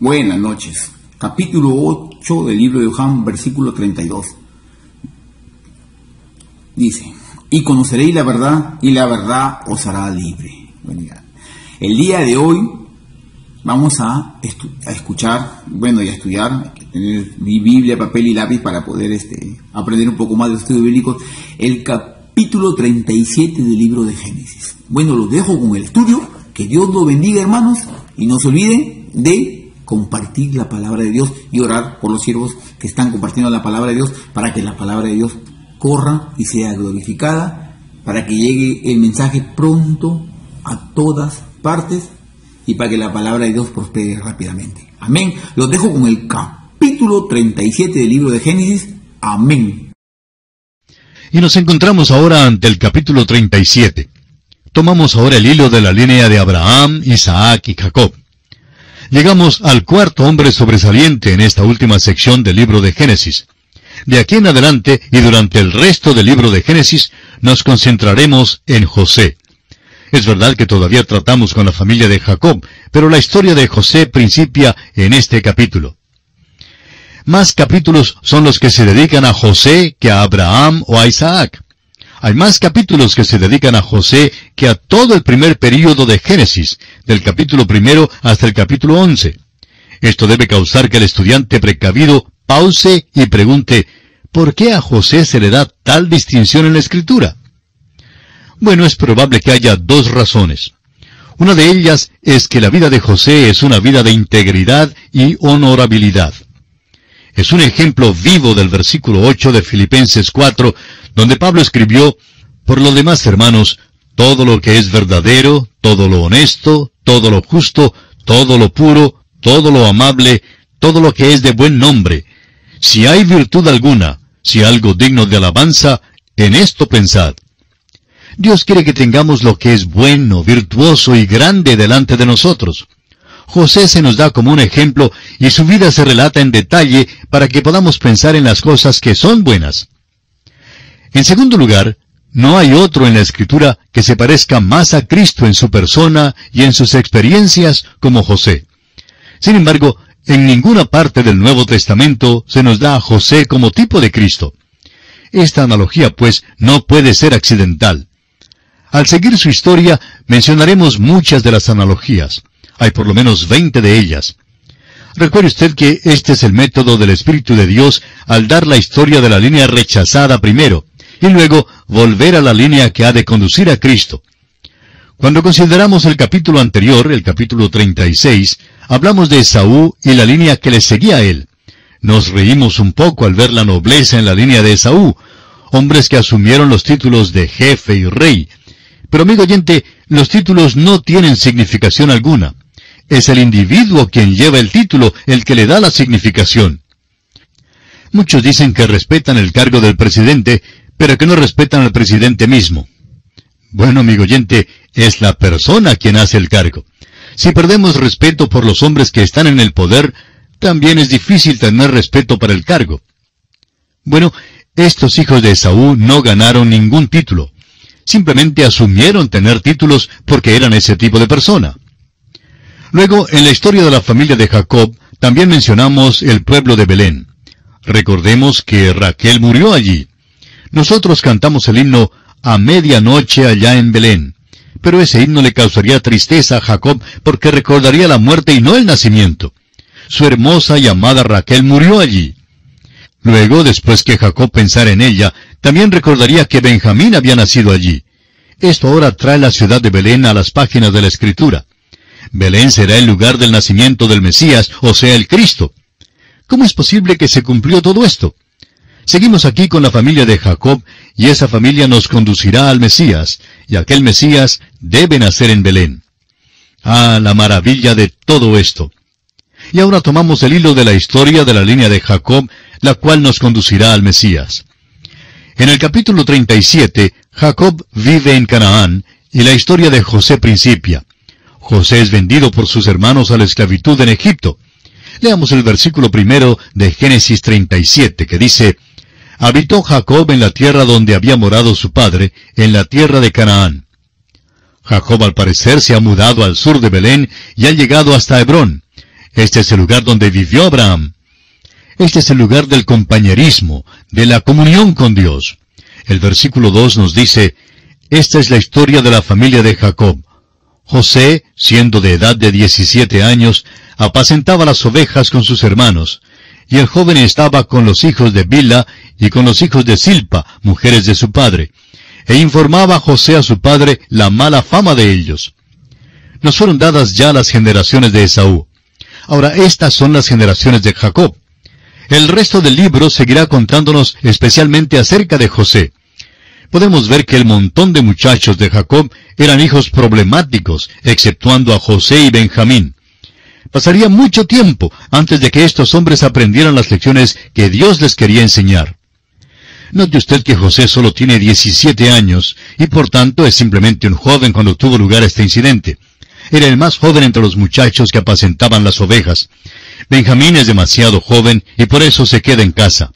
Buenas noches. Capítulo 8 del libro de Juan, versículo 32. Dice, y conoceréis la verdad y la verdad os hará libre. el día de hoy vamos a, escuchar, bueno, y a estudiar, tener mi Biblia, papel y lápiz para poder este, aprender un poco más de los estudios bíblicos, el capítulo 37 del libro de Génesis. Bueno, los dejo con el estudio, que Dios lo bendiga hermanos, y no se olviden de compartir la palabra de Dios y orar por los siervos que están compartiendo la palabra de Dios para que la palabra de Dios corra y sea glorificada, para que llegue el mensaje pronto a todas partes y para que la palabra de Dios prospere rápidamente. Amén. Los dejo con el capítulo 37 del libro de Génesis. Amén. Y nos encontramos ahora ante el capítulo 37. Tomamos ahora el hilo de la línea de Abraham, Isaac y Jacob. Llegamos al cuarto hombre sobresaliente en esta última sección del libro de Génesis. De aquí en adelante y durante el resto del libro de Génesis nos concentraremos en José. Es verdad que todavía tratamos con la familia de Jacob, pero la historia de José principia en este capítulo. Más capítulos son los que se dedican a José que a Abraham o a Isaac. Hay más capítulos que se dedican a José que a todo el primer período de Génesis, del capítulo primero hasta el capítulo once. Esto debe causar que el estudiante precavido pause y pregunte, ¿por qué a José se le da tal distinción en la escritura? Bueno, es probable que haya dos razones. Una de ellas es que la vida de José es una vida de integridad y honorabilidad. Es un ejemplo vivo del versículo 8 de Filipenses 4, donde Pablo escribió, Por lo demás, hermanos, todo lo que es verdadero, todo lo honesto, todo lo justo, todo lo puro, todo lo amable, todo lo que es de buen nombre. Si hay virtud alguna, si algo digno de alabanza, en esto pensad. Dios quiere que tengamos lo que es bueno, virtuoso y grande delante de nosotros. José se nos da como un ejemplo y su vida se relata en detalle para que podamos pensar en las cosas que son buenas. En segundo lugar, no hay otro en la Escritura que se parezca más a Cristo en su persona y en sus experiencias como José. Sin embargo, en ninguna parte del Nuevo Testamento se nos da a José como tipo de Cristo. Esta analogía, pues, no puede ser accidental. Al seguir su historia, mencionaremos muchas de las analogías. Hay por lo menos veinte de ellas. Recuerde usted que este es el método del Espíritu de Dios al dar la historia de la línea rechazada primero, y luego volver a la línea que ha de conducir a Cristo. Cuando consideramos el capítulo anterior, el capítulo 36, hablamos de Esaú y la línea que le seguía a él. Nos reímos un poco al ver la nobleza en la línea de Esaú, hombres que asumieron los títulos de jefe y rey. Pero amigo oyente, los títulos no tienen significación alguna. Es el individuo quien lleva el título el que le da la significación. Muchos dicen que respetan el cargo del presidente, pero que no respetan al presidente mismo. Bueno, amigo oyente, es la persona quien hace el cargo. Si perdemos respeto por los hombres que están en el poder, también es difícil tener respeto para el cargo. Bueno, estos hijos de Esaú no ganaron ningún título. Simplemente asumieron tener títulos porque eran ese tipo de persona. Luego, en la historia de la familia de Jacob, también mencionamos el pueblo de Belén. Recordemos que Raquel murió allí. Nosotros cantamos el himno a medianoche allá en Belén. Pero ese himno le causaría tristeza a Jacob porque recordaría la muerte y no el nacimiento. Su hermosa y amada Raquel murió allí. Luego, después que Jacob pensara en ella, también recordaría que Benjamín había nacido allí. Esto ahora trae la ciudad de Belén a las páginas de la Escritura. Belén será el lugar del nacimiento del Mesías, o sea, el Cristo. ¿Cómo es posible que se cumplió todo esto? Seguimos aquí con la familia de Jacob y esa familia nos conducirá al Mesías, y aquel Mesías debe nacer en Belén. Ah, la maravilla de todo esto. Y ahora tomamos el hilo de la historia de la línea de Jacob, la cual nos conducirá al Mesías. En el capítulo 37, Jacob vive en Canaán, y la historia de José principia. José es vendido por sus hermanos a la esclavitud en Egipto. Leamos el versículo primero de Génesis 37, que dice, Habitó Jacob en la tierra donde había morado su padre, en la tierra de Canaán. Jacob al parecer se ha mudado al sur de Belén y ha llegado hasta Hebrón. Este es el lugar donde vivió Abraham. Este es el lugar del compañerismo, de la comunión con Dios. El versículo 2 nos dice, Esta es la historia de la familia de Jacob. José, siendo de edad de 17 años, apacentaba las ovejas con sus hermanos, y el joven estaba con los hijos de Bila y con los hijos de Silpa, mujeres de su padre, e informaba a José a su padre la mala fama de ellos. Nos fueron dadas ya las generaciones de Esaú. Ahora estas son las generaciones de Jacob. El resto del libro seguirá contándonos especialmente acerca de José. Podemos ver que el montón de muchachos de Jacob eran hijos problemáticos, exceptuando a José y Benjamín. Pasaría mucho tiempo antes de que estos hombres aprendieran las lecciones que Dios les quería enseñar. Note usted que José solo tiene 17 años y por tanto es simplemente un joven cuando tuvo lugar este incidente. Era el más joven entre los muchachos que apacentaban las ovejas. Benjamín es demasiado joven y por eso se queda en casa.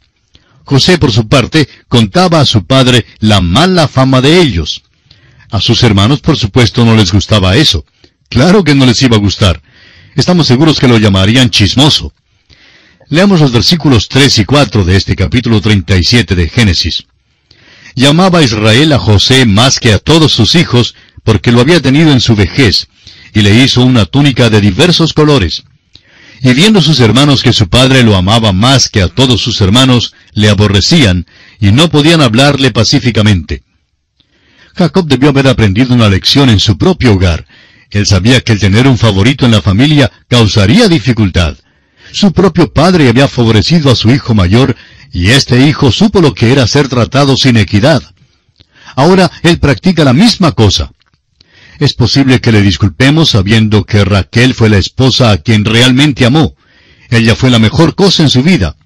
José, por su parte, contaba a su padre la mala fama de ellos. A sus hermanos, por supuesto, no les gustaba eso. Claro que no les iba a gustar. Estamos seguros que lo llamarían chismoso. Leamos los versículos 3 y 4 de este capítulo 37 de Génesis. Llamaba Israel a José más que a todos sus hijos, porque lo había tenido en su vejez, y le hizo una túnica de diversos colores. Y viendo sus hermanos que su padre lo amaba más que a todos sus hermanos, le aborrecían, y no podían hablarle pacíficamente. Jacob debió haber aprendido una lección en su propio hogar. Él sabía que el tener un favorito en la familia causaría dificultad. Su propio padre había favorecido a su hijo mayor, y este hijo supo lo que era ser tratado sin equidad. Ahora él practica la misma cosa. Es posible que le disculpemos sabiendo que Raquel fue la esposa a quien realmente amó. Ella fue la mejor cosa en su vida.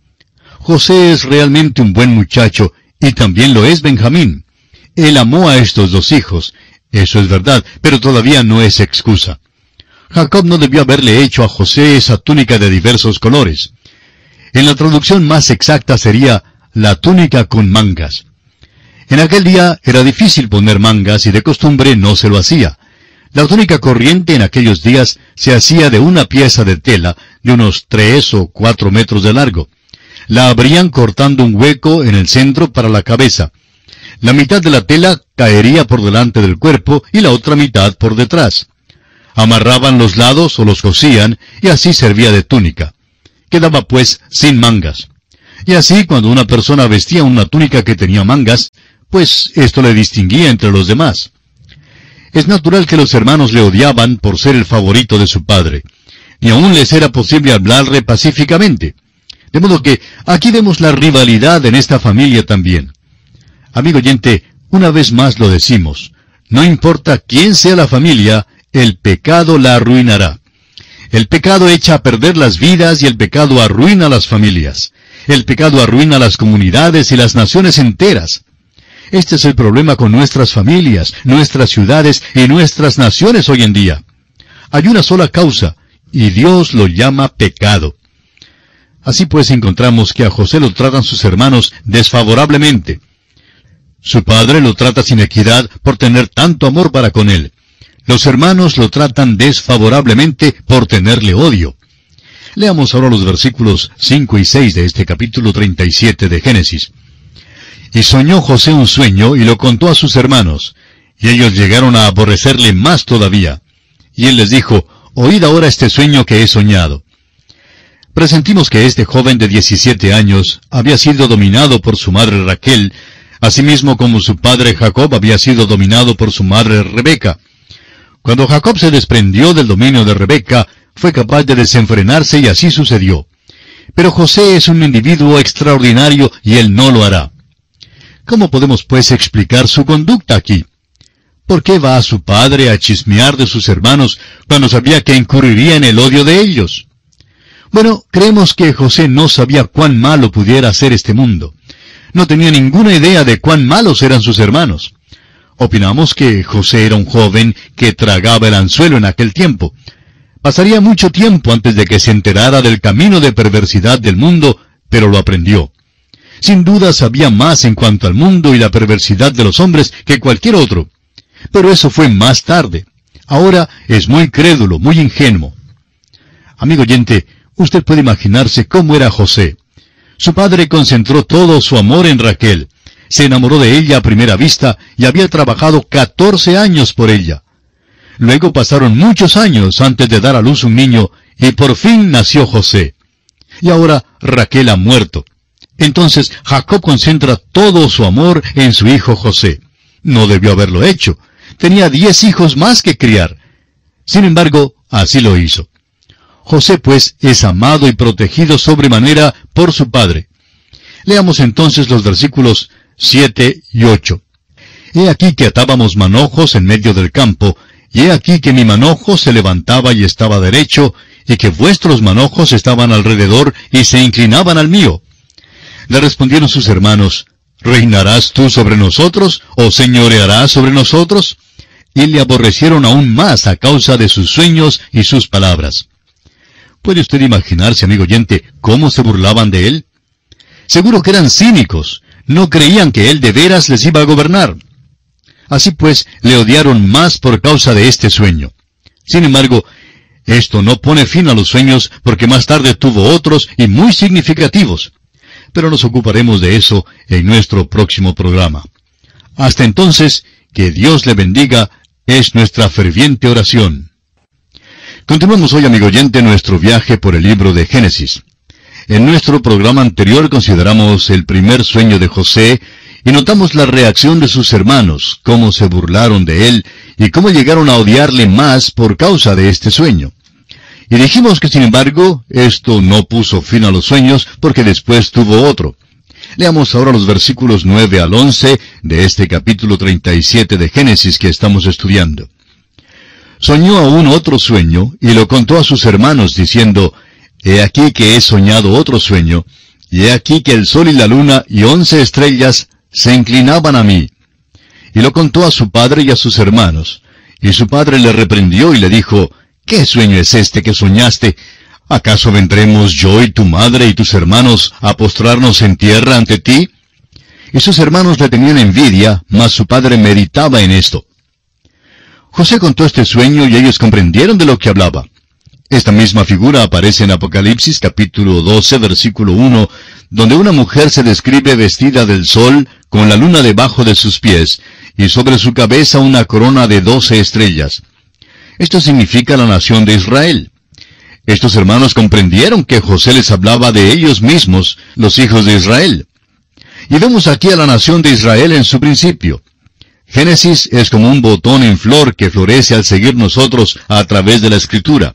José es realmente un buen muchacho, y también lo es Benjamín. Él amó a estos dos hijos. Eso es verdad, pero todavía no es excusa. Jacob no debió haberle hecho a José esa túnica de diversos colores. En la traducción más exacta sería la túnica con mangas. En aquel día era difícil poner mangas y de costumbre no se lo hacía. La túnica corriente en aquellos días se hacía de una pieza de tela de unos tres o cuatro metros de largo. La abrían cortando un hueco en el centro para la cabeza. La mitad de la tela caería por delante del cuerpo y la otra mitad por detrás. Amarraban los lados o los cosían y así servía de túnica. Quedaba pues sin mangas. Y así cuando una persona vestía una túnica que tenía mangas, pues esto le distinguía entre los demás. Es natural que los hermanos le odiaban por ser el favorito de su padre. Ni aún les era posible hablarle pacíficamente. De modo que aquí vemos la rivalidad en esta familia también. Amigo oyente, una vez más lo decimos, no importa quién sea la familia, el pecado la arruinará. El pecado echa a perder las vidas y el pecado arruina las familias. El pecado arruina las comunidades y las naciones enteras. Este es el problema con nuestras familias, nuestras ciudades y nuestras naciones hoy en día. Hay una sola causa, y Dios lo llama pecado. Así pues encontramos que a José lo tratan sus hermanos desfavorablemente. Su padre lo trata sin equidad por tener tanto amor para con él. Los hermanos lo tratan desfavorablemente por tenerle odio. Leamos ahora los versículos 5 y 6 de este capítulo 37 de Génesis. Y soñó José un sueño y lo contó a sus hermanos, y ellos llegaron a aborrecerle más todavía. Y él les dijo, Oíd ahora este sueño que he soñado. Presentimos que este joven de 17 años había sido dominado por su madre Raquel, asimismo como su padre Jacob había sido dominado por su madre Rebeca. Cuando Jacob se desprendió del dominio de Rebeca, fue capaz de desenfrenarse y así sucedió. Pero José es un individuo extraordinario y él no lo hará. ¿Cómo podemos pues explicar su conducta aquí? ¿Por qué va a su padre a chismear de sus hermanos cuando sabía que incurriría en el odio de ellos? Bueno, creemos que José no sabía cuán malo pudiera ser este mundo. No tenía ninguna idea de cuán malos eran sus hermanos. Opinamos que José era un joven que tragaba el anzuelo en aquel tiempo. Pasaría mucho tiempo antes de que se enterara del camino de perversidad del mundo, pero lo aprendió. Sin duda sabía más en cuanto al mundo y la perversidad de los hombres que cualquier otro. Pero eso fue más tarde. Ahora es muy crédulo, muy ingenuo. Amigo oyente, usted puede imaginarse cómo era José. Su padre concentró todo su amor en Raquel. Se enamoró de ella a primera vista y había trabajado catorce años por ella. Luego pasaron muchos años antes de dar a luz un niño y por fin nació José. Y ahora Raquel ha muerto. Entonces Jacob concentra todo su amor en su hijo José. No debió haberlo hecho. Tenía diez hijos más que criar. Sin embargo, así lo hizo. José pues es amado y protegido sobremanera por su padre. Leamos entonces los versículos 7 y 8. He aquí que atábamos manojos en medio del campo, y he aquí que mi manojo se levantaba y estaba derecho, y que vuestros manojos estaban alrededor y se inclinaban al mío. Le respondieron sus hermanos, ¿Reinarás tú sobre nosotros o señorearás sobre nosotros? Y le aborrecieron aún más a causa de sus sueños y sus palabras. ¿Puede usted imaginarse, amigo oyente, cómo se burlaban de él? Seguro que eran cínicos, no creían que él de veras les iba a gobernar. Así pues, le odiaron más por causa de este sueño. Sin embargo, esto no pone fin a los sueños porque más tarde tuvo otros y muy significativos. Pero nos ocuparemos de eso en nuestro próximo programa. Hasta entonces, que Dios le bendiga es nuestra ferviente oración. Continuamos hoy, amigo oyente, nuestro viaje por el libro de Génesis. En nuestro programa anterior consideramos el primer sueño de José y notamos la reacción de sus hermanos, cómo se burlaron de él y cómo llegaron a odiarle más por causa de este sueño. Y dijimos que sin embargo, esto no puso fin a los sueños porque después tuvo otro. Leamos ahora los versículos 9 al 11 de este capítulo 37 de Génesis que estamos estudiando. Soñó aún otro sueño y lo contó a sus hermanos diciendo, He aquí que he soñado otro sueño, y he aquí que el sol y la luna y once estrellas se inclinaban a mí. Y lo contó a su padre y a sus hermanos. Y su padre le reprendió y le dijo, ¿Qué sueño es este que soñaste? ¿Acaso vendremos yo y tu madre y tus hermanos a postrarnos en tierra ante ti? Y sus hermanos le tenían envidia, mas su padre meditaba en esto. José contó este sueño y ellos comprendieron de lo que hablaba. Esta misma figura aparece en Apocalipsis capítulo 12 versículo 1, donde una mujer se describe vestida del sol, con la luna debajo de sus pies, y sobre su cabeza una corona de doce estrellas. Esto significa la nación de Israel. Estos hermanos comprendieron que José les hablaba de ellos mismos, los hijos de Israel. Y vemos aquí a la nación de Israel en su principio. Génesis es como un botón en flor que florece al seguir nosotros a través de la escritura.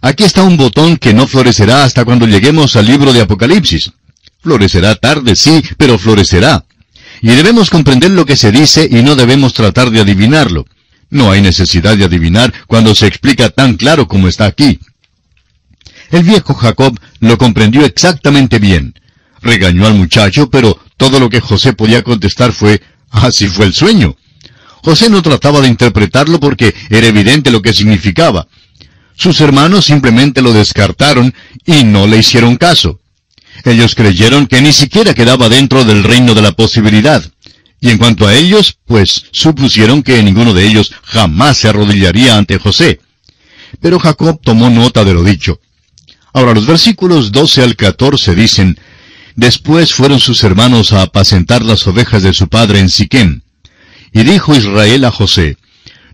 Aquí está un botón que no florecerá hasta cuando lleguemos al libro de Apocalipsis. Florecerá tarde, sí, pero florecerá. Y debemos comprender lo que se dice y no debemos tratar de adivinarlo. No hay necesidad de adivinar cuando se explica tan claro como está aquí. El viejo Jacob lo comprendió exactamente bien. Regañó al muchacho, pero todo lo que José podía contestar fue, así fue el sueño. José no trataba de interpretarlo porque era evidente lo que significaba. Sus hermanos simplemente lo descartaron y no le hicieron caso. Ellos creyeron que ni siquiera quedaba dentro del reino de la posibilidad. Y en cuanto a ellos, pues supusieron que ninguno de ellos jamás se arrodillaría ante José. Pero Jacob tomó nota de lo dicho. Ahora los versículos 12 al 14 dicen, Después fueron sus hermanos a apacentar las ovejas de su padre en Siquem. Y dijo Israel a José,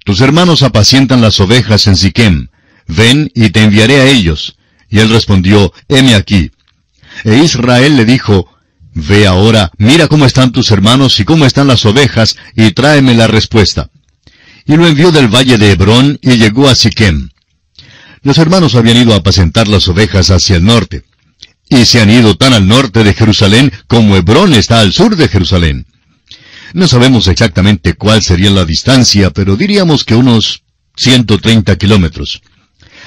Tus hermanos apacientan las ovejas en Siquem ven y te enviaré a ellos. Y él respondió, heme aquí. E Israel le dijo, Ve ahora, mira cómo están tus hermanos y cómo están las ovejas, y tráeme la respuesta. Y lo envió del valle de Hebrón y llegó a Siquem. Los hermanos habían ido a apacentar las ovejas hacia el norte. Y se han ido tan al norte de Jerusalén como Hebrón está al sur de Jerusalén. No sabemos exactamente cuál sería la distancia, pero diríamos que unos 130 kilómetros.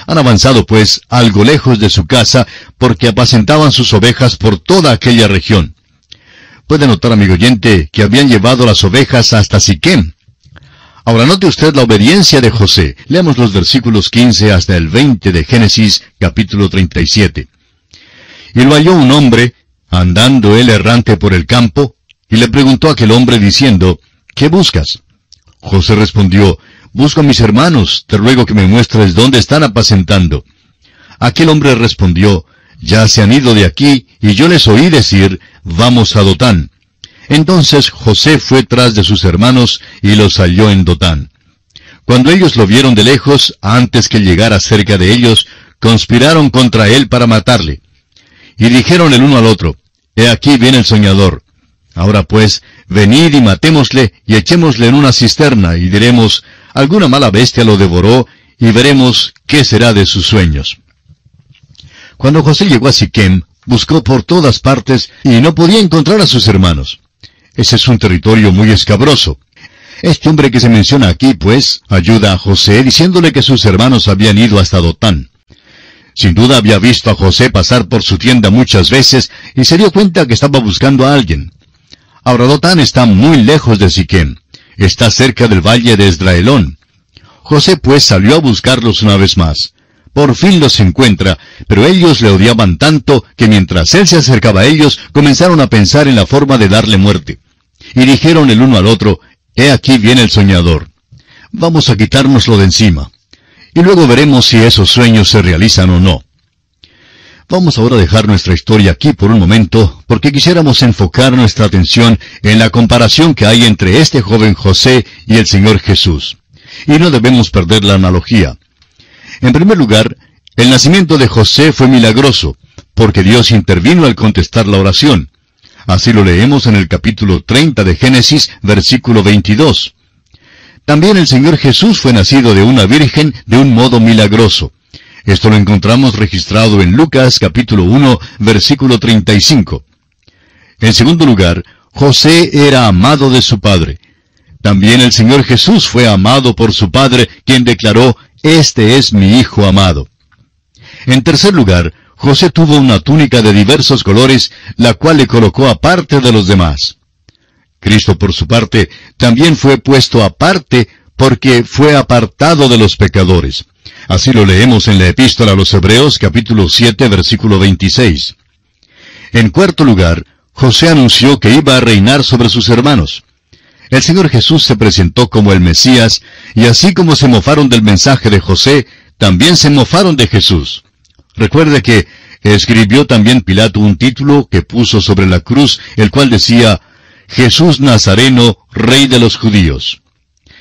Han avanzado, pues, algo lejos de su casa, porque apacentaban sus ovejas por toda aquella región. Puede notar, amigo oyente, que habían llevado las ovejas hasta Siquem. Ahora note usted la obediencia de José. Leamos los versículos 15 hasta el 20 de Génesis, capítulo 37. Y lo halló un hombre, andando él errante por el campo, y le preguntó a aquel hombre diciendo, ¿Qué buscas? José respondió, Busco a mis hermanos, te ruego que me muestres dónde están apacentando. Aquel hombre respondió, Ya se han ido de aquí, y yo les oí decir, Vamos a Dotán. Entonces José fue tras de sus hermanos y los halló en Dotán. Cuando ellos lo vieron de lejos, antes que llegara cerca de ellos, conspiraron contra él para matarle. Y dijeron el uno al otro, He aquí viene el soñador. Ahora pues, venid y matémosle y echémosle en una cisterna y diremos, alguna mala bestia lo devoró y veremos qué será de sus sueños. Cuando José llegó a Siquem, buscó por todas partes y no podía encontrar a sus hermanos. Ese es un territorio muy escabroso. Este hombre que se menciona aquí, pues, ayuda a José diciéndole que sus hermanos habían ido hasta Dotán. Sin duda había visto a José pasar por su tienda muchas veces y se dio cuenta que estaba buscando a alguien. Ahora Dotán está muy lejos de Siquem. Está cerca del valle de Esdraelón. José pues salió a buscarlos una vez más. Por fin los encuentra, pero ellos le odiaban tanto que mientras él se acercaba a ellos, comenzaron a pensar en la forma de darle muerte. Y dijeron el uno al otro, He aquí viene el soñador. Vamos a quitárnoslo de encima. Y luego veremos si esos sueños se realizan o no. Vamos ahora a dejar nuestra historia aquí por un momento, porque quisiéramos enfocar nuestra atención en la comparación que hay entre este joven José y el Señor Jesús. Y no debemos perder la analogía. En primer lugar, el nacimiento de José fue milagroso, porque Dios intervino al contestar la oración. Así lo leemos en el capítulo 30 de Génesis, versículo 22. También el Señor Jesús fue nacido de una virgen de un modo milagroso. Esto lo encontramos registrado en Lucas capítulo 1, versículo 35. En segundo lugar, José era amado de su padre. También el Señor Jesús fue amado por su padre, quien declaró, Este es mi Hijo amado. En tercer lugar, José tuvo una túnica de diversos colores, la cual le colocó aparte de los demás. Cristo, por su parte, también fue puesto aparte porque fue apartado de los pecadores. Así lo leemos en la epístola a los Hebreos capítulo 7 versículo 26. En cuarto lugar, José anunció que iba a reinar sobre sus hermanos. El Señor Jesús se presentó como el Mesías, y así como se mofaron del mensaje de José, también se mofaron de Jesús. Recuerde que escribió también Pilato un título que puso sobre la cruz, el cual decía, Jesús Nazareno, Rey de los Judíos.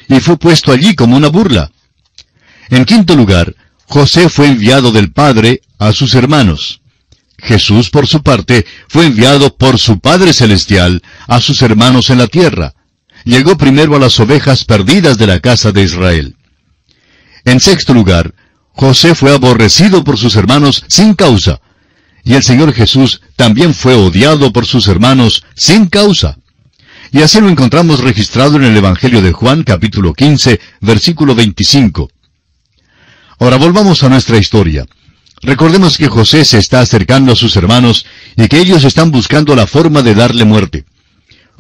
Y fue puesto allí como una burla. En quinto lugar, José fue enviado del Padre a sus hermanos. Jesús, por su parte, fue enviado por su Padre Celestial a sus hermanos en la tierra. Llegó primero a las ovejas perdidas de la casa de Israel. En sexto lugar, José fue aborrecido por sus hermanos sin causa, y el Señor Jesús también fue odiado por sus hermanos sin causa. Y así lo encontramos registrado en el Evangelio de Juan capítulo 15, versículo 25. Ahora volvamos a nuestra historia. Recordemos que José se está acercando a sus hermanos y que ellos están buscando la forma de darle muerte.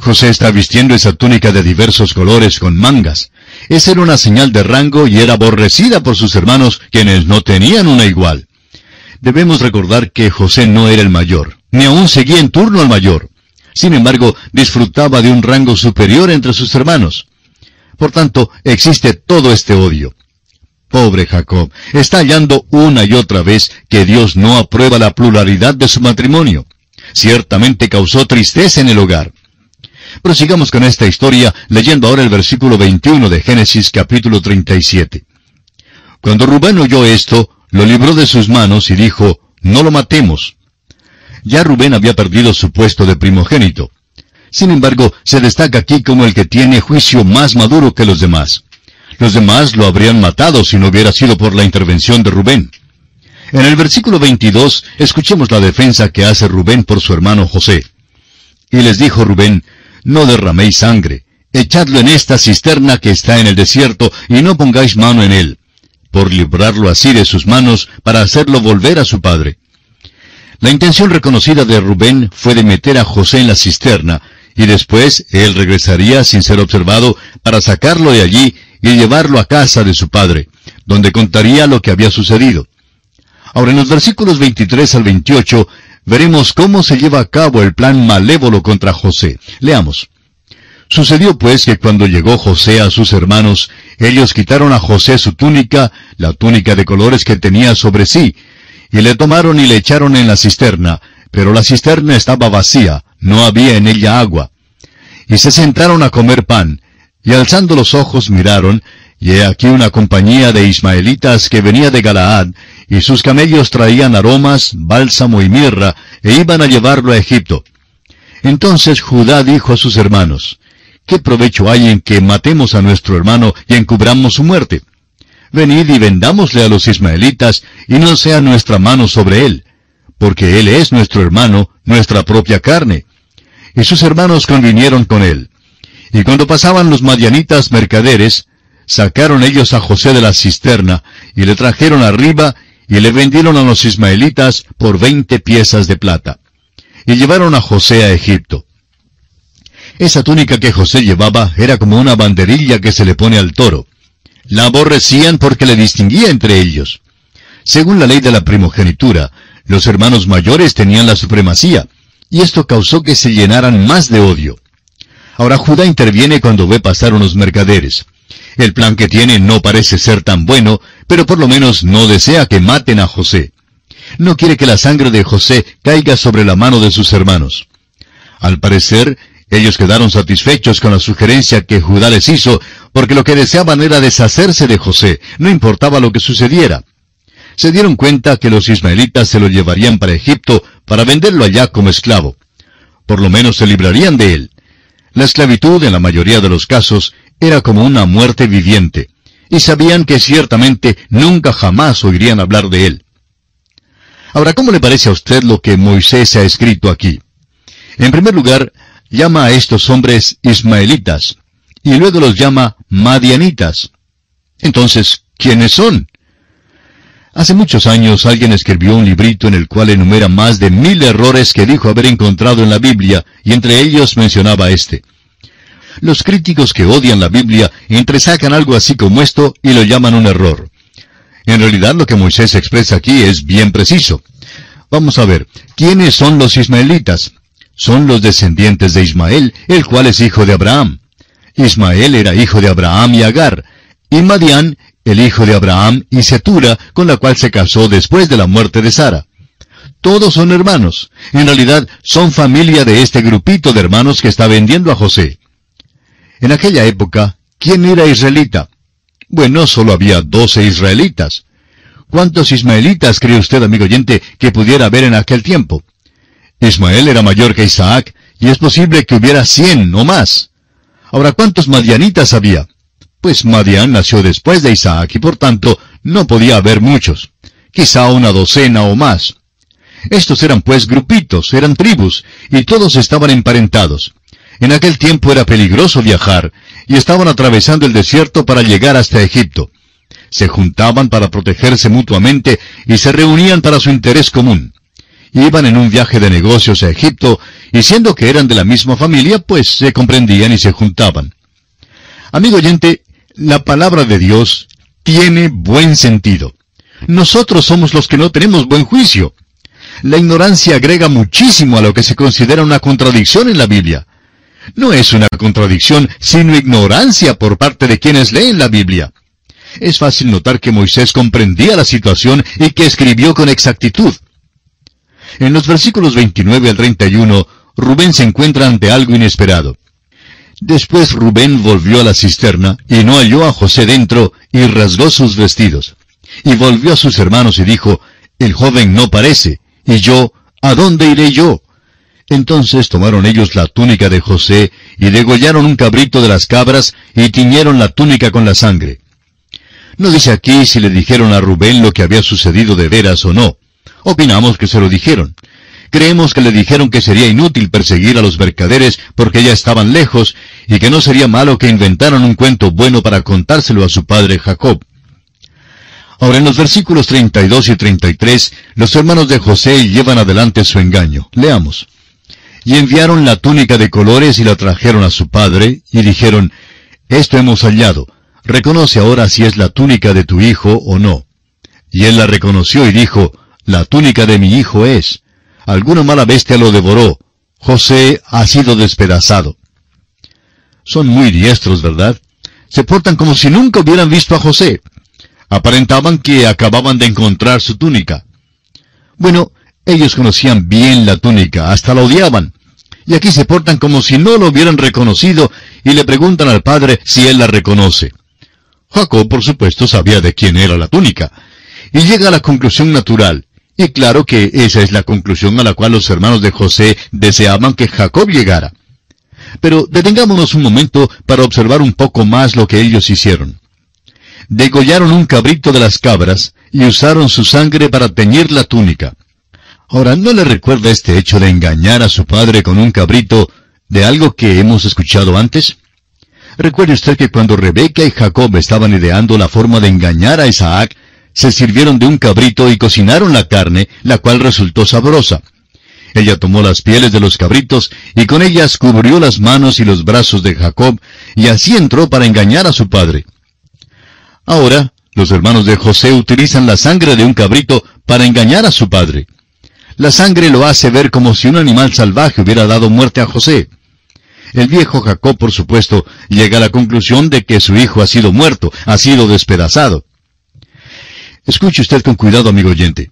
José está vistiendo esa túnica de diversos colores con mangas. Esa era una señal de rango y era aborrecida por sus hermanos, quienes no tenían una igual. Debemos recordar que José no era el mayor, ni aún seguía en turno al mayor. Sin embargo, disfrutaba de un rango superior entre sus hermanos. Por tanto, existe todo este odio. Pobre Jacob, está hallando una y otra vez que Dios no aprueba la pluralidad de su matrimonio. Ciertamente causó tristeza en el hogar. Prosigamos con esta historia leyendo ahora el versículo 21 de Génesis capítulo 37. Cuando Rubén oyó esto, lo libró de sus manos y dijo, No lo matemos. Ya Rubén había perdido su puesto de primogénito. Sin embargo, se destaca aquí como el que tiene juicio más maduro que los demás. Los demás lo habrían matado si no hubiera sido por la intervención de Rubén. En el versículo 22, escuchemos la defensa que hace Rubén por su hermano José. Y les dijo Rubén, no derraméis sangre, echadlo en esta cisterna que está en el desierto, y no pongáis mano en él, por librarlo así de sus manos, para hacerlo volver a su padre. La intención reconocida de Rubén fue de meter a José en la cisterna, y después él regresaría sin ser observado para sacarlo de allí y llevarlo a casa de su padre, donde contaría lo que había sucedido. Ahora en los versículos 23 al 28 veremos cómo se lleva a cabo el plan malévolo contra José. Leamos. Sucedió pues que cuando llegó José a sus hermanos, ellos quitaron a José su túnica, la túnica de colores que tenía sobre sí, y le tomaron y le echaron en la cisterna, pero la cisterna estaba vacía, no había en ella agua. Y se sentaron a comer pan, y alzando los ojos miraron, y he aquí una compañía de ismaelitas que venía de Galaad, y sus camellos traían aromas, bálsamo y mirra, e iban a llevarlo a Egipto. Entonces Judá dijo a sus hermanos, ¿Qué provecho hay en que matemos a nuestro hermano y encubramos su muerte? Venid y vendámosle a los ismaelitas, y no sea nuestra mano sobre él, porque él es nuestro hermano, nuestra propia carne. Y sus hermanos convinieron con él. Y cuando pasaban los madianitas mercaderes, sacaron ellos a José de la cisterna, y le trajeron arriba, y le vendieron a los ismaelitas por veinte piezas de plata. Y llevaron a José a Egipto. Esa túnica que José llevaba era como una banderilla que se le pone al toro. La aborrecían porque le distinguía entre ellos. Según la ley de la primogenitura, los hermanos mayores tenían la supremacía, y esto causó que se llenaran más de odio. Ahora Judá interviene cuando ve pasar unos mercaderes. El plan que tiene no parece ser tan bueno, pero por lo menos no desea que maten a José. No quiere que la sangre de José caiga sobre la mano de sus hermanos. Al parecer, ellos quedaron satisfechos con la sugerencia que Judá les hizo, porque lo que deseaban era deshacerse de José, no importaba lo que sucediera. Se dieron cuenta que los ismaelitas se lo llevarían para Egipto para venderlo allá como esclavo. Por lo menos se librarían de él. La esclavitud, en la mayoría de los casos, era como una muerte viviente, y sabían que ciertamente nunca jamás oirían hablar de él. Ahora, ¿cómo le parece a usted lo que Moisés ha escrito aquí? En primer lugar, llama a estos hombres ismaelitas, y luego los llama madianitas. Entonces, ¿quiénes son? Hace muchos años alguien escribió un librito en el cual enumera más de mil errores que dijo haber encontrado en la Biblia, y entre ellos mencionaba este. Los críticos que odian la Biblia entresacan algo así como esto y lo llaman un error. En realidad lo que Moisés expresa aquí es bien preciso. Vamos a ver, ¿quiénes son los ismaelitas? Son los descendientes de Ismael, el cual es hijo de Abraham. Ismael era hijo de Abraham y Agar, y Madián, el hijo de Abraham y Setura, con la cual se casó después de la muerte de Sara. Todos son hermanos. En realidad, son familia de este grupito de hermanos que está vendiendo a José. En aquella época, ¿quién era israelita? Bueno, solo había doce israelitas. ¿Cuántos ismaelitas cree usted, amigo oyente, que pudiera haber en aquel tiempo? Ismael era mayor que Isaac, y es posible que hubiera cien o más. Ahora, ¿cuántos madianitas había? Pues Madian nació después de Isaac y por tanto no podía haber muchos, quizá una docena o más. Estos eran pues grupitos, eran tribus, y todos estaban emparentados. En aquel tiempo era peligroso viajar, y estaban atravesando el desierto para llegar hasta Egipto. Se juntaban para protegerse mutuamente y se reunían para su interés común. Iban en un viaje de negocios a Egipto, y siendo que eran de la misma familia, pues se comprendían y se juntaban. Amigo oyente, la palabra de Dios tiene buen sentido. Nosotros somos los que no tenemos buen juicio. La ignorancia agrega muchísimo a lo que se considera una contradicción en la Biblia. No es una contradicción, sino ignorancia por parte de quienes leen la Biblia. Es fácil notar que Moisés comprendía la situación y que escribió con exactitud. En los versículos 29 al 31, Rubén se encuentra ante algo inesperado. Después Rubén volvió a la cisterna y no halló a José dentro y rasgó sus vestidos. Y volvió a sus hermanos y dijo, El joven no parece, y yo, ¿a dónde iré yo? Entonces tomaron ellos la túnica de José y degollaron un cabrito de las cabras y tiñeron la túnica con la sangre. No dice aquí si le dijeron a Rubén lo que había sucedido de veras o no. Opinamos que se lo dijeron. Creemos que le dijeron que sería inútil perseguir a los mercaderes porque ya estaban lejos y que no sería malo que inventaran un cuento bueno para contárselo a su padre Jacob. Ahora en los versículos 32 y 33, los hermanos de José llevan adelante su engaño. Leamos. Y enviaron la túnica de colores y la trajeron a su padre, y dijeron, Esto hemos hallado. Reconoce ahora si es la túnica de tu hijo o no. Y él la reconoció y dijo, La túnica de mi hijo es. Alguna mala bestia lo devoró. José ha sido despedazado. Son muy diestros, ¿verdad? Se portan como si nunca hubieran visto a José. Aparentaban que acababan de encontrar su túnica. Bueno, ellos conocían bien la túnica, hasta la odiaban. Y aquí se portan como si no lo hubieran reconocido y le preguntan al padre si él la reconoce. Jacob, por supuesto, sabía de quién era la túnica, y llega a la conclusión natural. Y claro que esa es la conclusión a la cual los hermanos de José deseaban que Jacob llegara. Pero detengámonos un momento para observar un poco más lo que ellos hicieron. Degollaron un cabrito de las cabras y usaron su sangre para teñir la túnica. Ahora, ¿no le recuerda este hecho de engañar a su padre con un cabrito de algo que hemos escuchado antes? Recuerde usted que cuando Rebeca y Jacob estaban ideando la forma de engañar a Isaac, se sirvieron de un cabrito y cocinaron la carne, la cual resultó sabrosa. Ella tomó las pieles de los cabritos y con ellas cubrió las manos y los brazos de Jacob, y así entró para engañar a su padre. Ahora, los hermanos de José utilizan la sangre de un cabrito para engañar a su padre. La sangre lo hace ver como si un animal salvaje hubiera dado muerte a José. El viejo Jacob, por supuesto, llega a la conclusión de que su hijo ha sido muerto, ha sido despedazado. Escuche usted con cuidado, amigo oyente.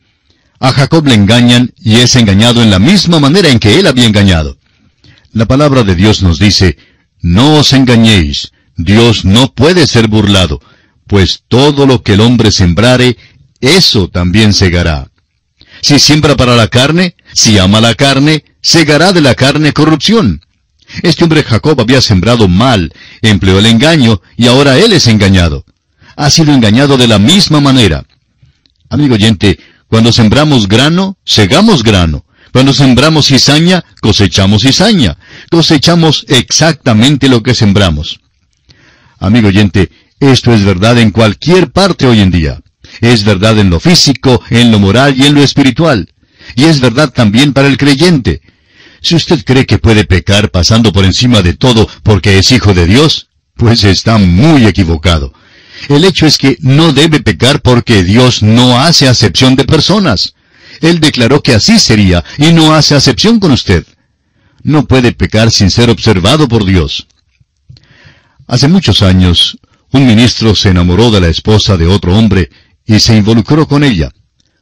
A Jacob le engañan y es engañado en la misma manera en que él había engañado. La palabra de Dios nos dice, No os engañéis, Dios no puede ser burlado, pues todo lo que el hombre sembrare, eso también segará. Si siembra para la carne, si ama la carne, segará de la carne corrupción. Este hombre Jacob había sembrado mal, empleó el engaño, y ahora él es engañado. Ha sido engañado de la misma manera. Amigo oyente, cuando sembramos grano, segamos grano. Cuando sembramos cizaña, cosechamos cizaña. Cosechamos exactamente lo que sembramos. Amigo oyente, esto es verdad en cualquier parte hoy en día. Es verdad en lo físico, en lo moral y en lo espiritual. Y es verdad también para el creyente. Si usted cree que puede pecar pasando por encima de todo porque es hijo de Dios, pues está muy equivocado. El hecho es que no debe pecar porque Dios no hace acepción de personas. Él declaró que así sería y no hace acepción con usted. No puede pecar sin ser observado por Dios. Hace muchos años, un ministro se enamoró de la esposa de otro hombre y se involucró con ella.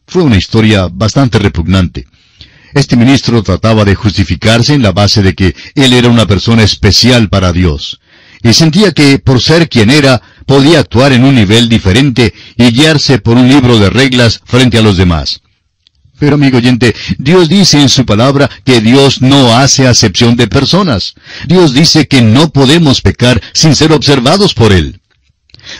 Fue una historia bastante repugnante. Este ministro trataba de justificarse en la base de que él era una persona especial para Dios, y sentía que, por ser quien era, podía actuar en un nivel diferente y guiarse por un libro de reglas frente a los demás. Pero amigo oyente, Dios dice en su palabra que Dios no hace acepción de personas. Dios dice que no podemos pecar sin ser observados por Él.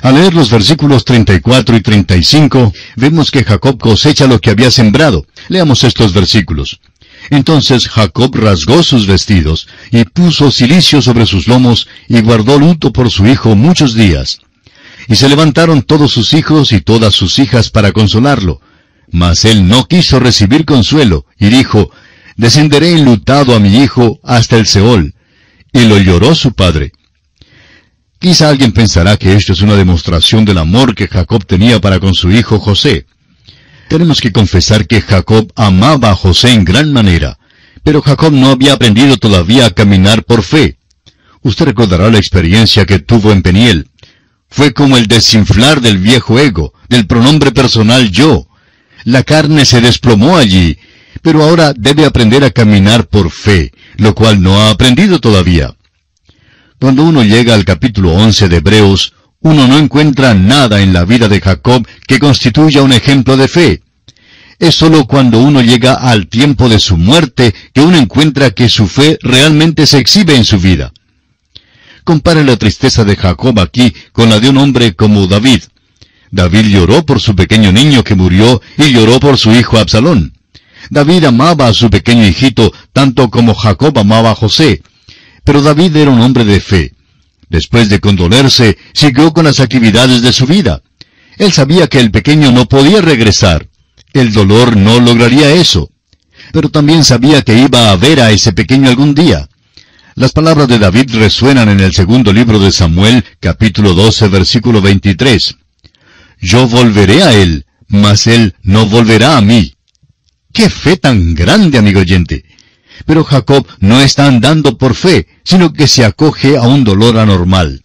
Al leer los versículos 34 y 35, vemos que Jacob cosecha lo que había sembrado. Leamos estos versículos. Entonces Jacob rasgó sus vestidos, y puso cilicio sobre sus lomos, y guardó luto por su hijo muchos días. Y se levantaron todos sus hijos y todas sus hijas para consolarlo. Mas él no quiso recibir consuelo, y dijo, Descenderé enlutado a mi hijo hasta el Seol. Y lo lloró su padre. Quizá alguien pensará que esto es una demostración del amor que Jacob tenía para con su hijo José. Tenemos que confesar que Jacob amaba a José en gran manera, pero Jacob no había aprendido todavía a caminar por fe. Usted recordará la experiencia que tuvo en Peniel. Fue como el desinflar del viejo ego, del pronombre personal yo. La carne se desplomó allí, pero ahora debe aprender a caminar por fe, lo cual no ha aprendido todavía. Cuando uno llega al capítulo 11 de Hebreos, uno no encuentra nada en la vida de Jacob que constituya un ejemplo de fe. Es sólo cuando uno llega al tiempo de su muerte que uno encuentra que su fe realmente se exhibe en su vida. Compare la tristeza de Jacob aquí con la de un hombre como David. David lloró por su pequeño niño que murió y lloró por su hijo Absalón. David amaba a su pequeño hijito tanto como Jacob amaba a José. Pero David era un hombre de fe. Después de condolerse, siguió con las actividades de su vida. Él sabía que el pequeño no podía regresar. El dolor no lograría eso. Pero también sabía que iba a ver a ese pequeño algún día. Las palabras de David resuenan en el segundo libro de Samuel, capítulo 12, versículo 23. Yo volveré a él, mas él no volverá a mí. ¡Qué fe tan grande, amigo oyente! Pero Jacob no está andando por fe, sino que se acoge a un dolor anormal.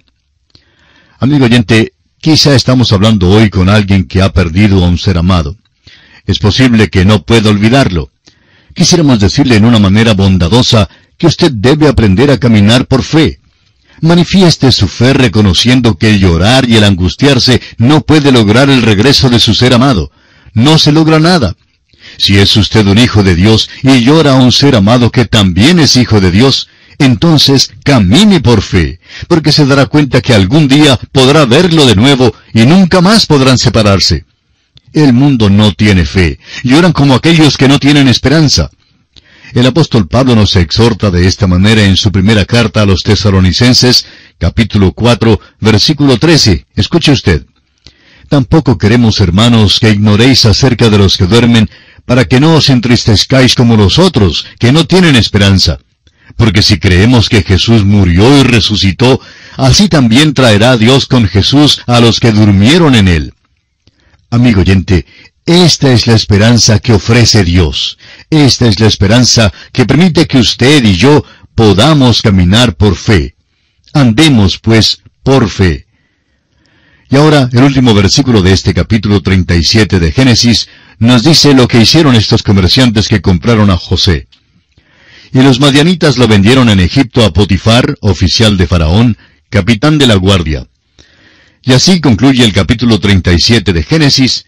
Amigo oyente, quizá estamos hablando hoy con alguien que ha perdido a un ser amado. Es posible que no pueda olvidarlo. Quisiéramos decirle en una manera bondadosa que usted debe aprender a caminar por fe. Manifieste su fe reconociendo que el llorar y el angustiarse no puede lograr el regreso de su ser amado. No se logra nada. Si es usted un hijo de Dios y llora a un ser amado que también es hijo de Dios, entonces camine por fe, porque se dará cuenta que algún día podrá verlo de nuevo y nunca más podrán separarse. El mundo no tiene fe, lloran como aquellos que no tienen esperanza. El apóstol Pablo nos exhorta de esta manera en su primera carta a los tesalonicenses, capítulo 4, versículo 13. Escuche usted. Tampoco queremos, hermanos, que ignoréis acerca de los que duermen, para que no os entristezcáis como los otros, que no tienen esperanza. Porque si creemos que Jesús murió y resucitó, así también traerá Dios con Jesús a los que durmieron en él. Amigo oyente, esta es la esperanza que ofrece Dios. Esta es la esperanza que permite que usted y yo podamos caminar por fe. Andemos, pues, por fe. Y ahora, el último versículo de este capítulo 37 de Génesis nos dice lo que hicieron estos comerciantes que compraron a José. Y los madianitas lo vendieron en Egipto a Potifar, oficial de Faraón, capitán de la guardia. Y así concluye el capítulo 37 de Génesis,